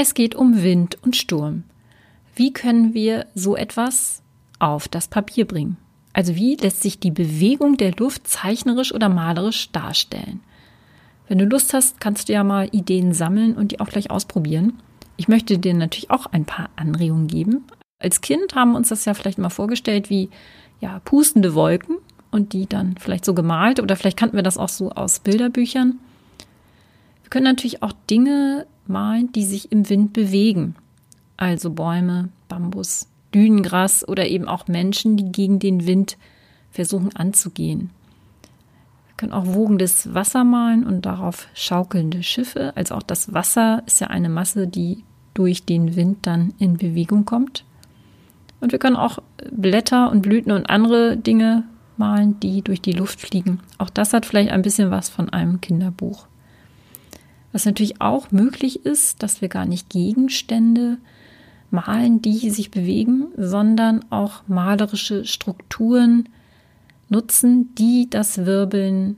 Es geht um Wind und Sturm. Wie können wir so etwas auf das Papier bringen? Also wie lässt sich die Bewegung der Luft zeichnerisch oder malerisch darstellen? Wenn du Lust hast, kannst du ja mal Ideen sammeln und die auch gleich ausprobieren. Ich möchte dir natürlich auch ein paar Anregungen geben. Als Kind haben wir uns das ja vielleicht mal vorgestellt wie ja, pustende Wolken und die dann vielleicht so gemalt oder vielleicht kannten wir das auch so aus Bilderbüchern. Wir können natürlich auch Dinge malen, die sich im Wind bewegen. Also Bäume, Bambus, Dünengras oder eben auch Menschen, die gegen den Wind versuchen anzugehen. Wir können auch wogendes Wasser malen und darauf schaukelnde Schiffe. Also auch das Wasser ist ja eine Masse, die durch den Wind dann in Bewegung kommt. Und wir können auch Blätter und Blüten und andere Dinge malen, die durch die Luft fliegen. Auch das hat vielleicht ein bisschen was von einem Kinderbuch. Was natürlich auch möglich ist, dass wir gar nicht Gegenstände malen, die sich bewegen, sondern auch malerische Strukturen nutzen, die das Wirbeln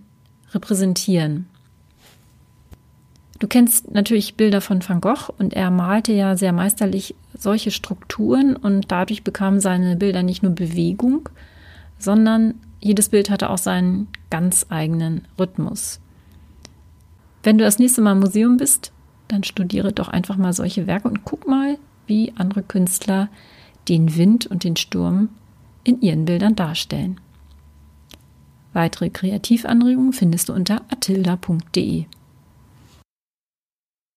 repräsentieren. Du kennst natürlich Bilder von Van Gogh und er malte ja sehr meisterlich solche Strukturen und dadurch bekamen seine Bilder nicht nur Bewegung, sondern jedes Bild hatte auch seinen ganz eigenen Rhythmus. Wenn du das nächste Mal im Museum bist, dann studiere doch einfach mal solche Werke und guck mal, wie andere Künstler den Wind und den Sturm in ihren Bildern darstellen. Weitere Kreativanregungen findest du unter atilda.de.